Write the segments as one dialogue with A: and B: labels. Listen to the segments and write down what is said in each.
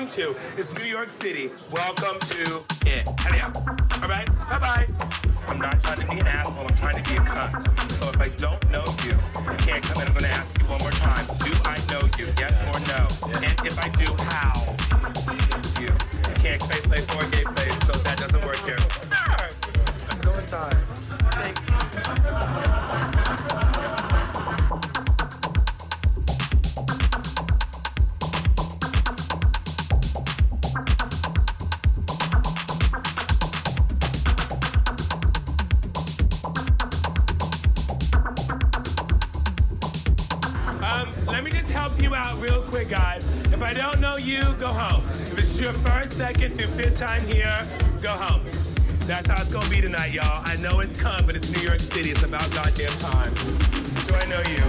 A: Going to. It's help you out real quick, guys. If I don't know you, go home. If it's your first, second, through fifth time here, go home. That's how it's gonna be tonight, y'all. I know it's come, but it's New York City. It's about goddamn time. Do I know you?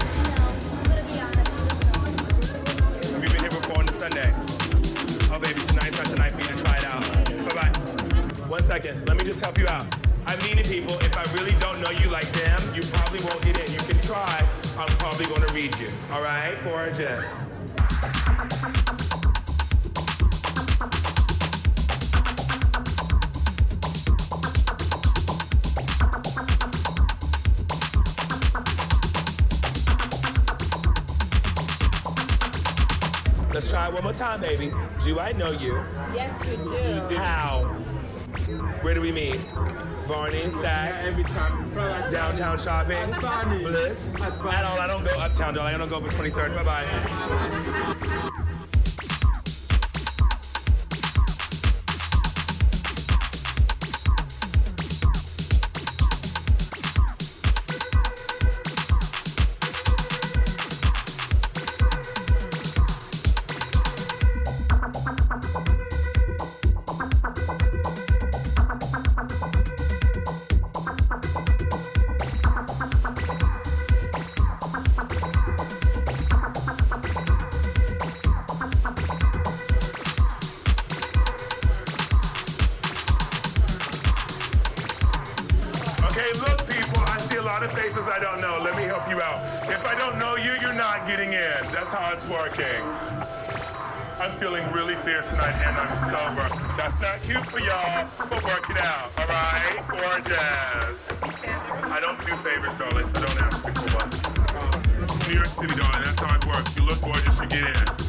A: Have you been here before on a Sunday? Oh, baby, tonight's not tonight for you to try it out. Bye-bye. One second. Let me just help you out. I'm meaning people, if I really don't know you like them, you probably won't get in. You can try. I'm probably going to read you. All right? Gorgeous. Let's try it one more time, baby. Do I know you?
B: Yes, you do.
A: How? Where do we meet? Barney, Stack,
C: Every time.
A: Downtown shopping. Bliss.
C: At Barney.
A: I don't, go uptown, darling. I don't go for 23rd. Bye bye. I'm feeling really fierce tonight and I'm sober. That's not cute for y'all, but work it out, all right? Gorgeous. I don't do favors, darling, so don't ask me for one. New York City, darling, that's how it works. You look gorgeous, you get in.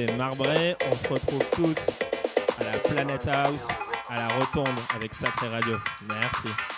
B: C'était Marbré. On se retrouve tous à la Planet House, à la Rotonde avec Sacré Radio. Merci.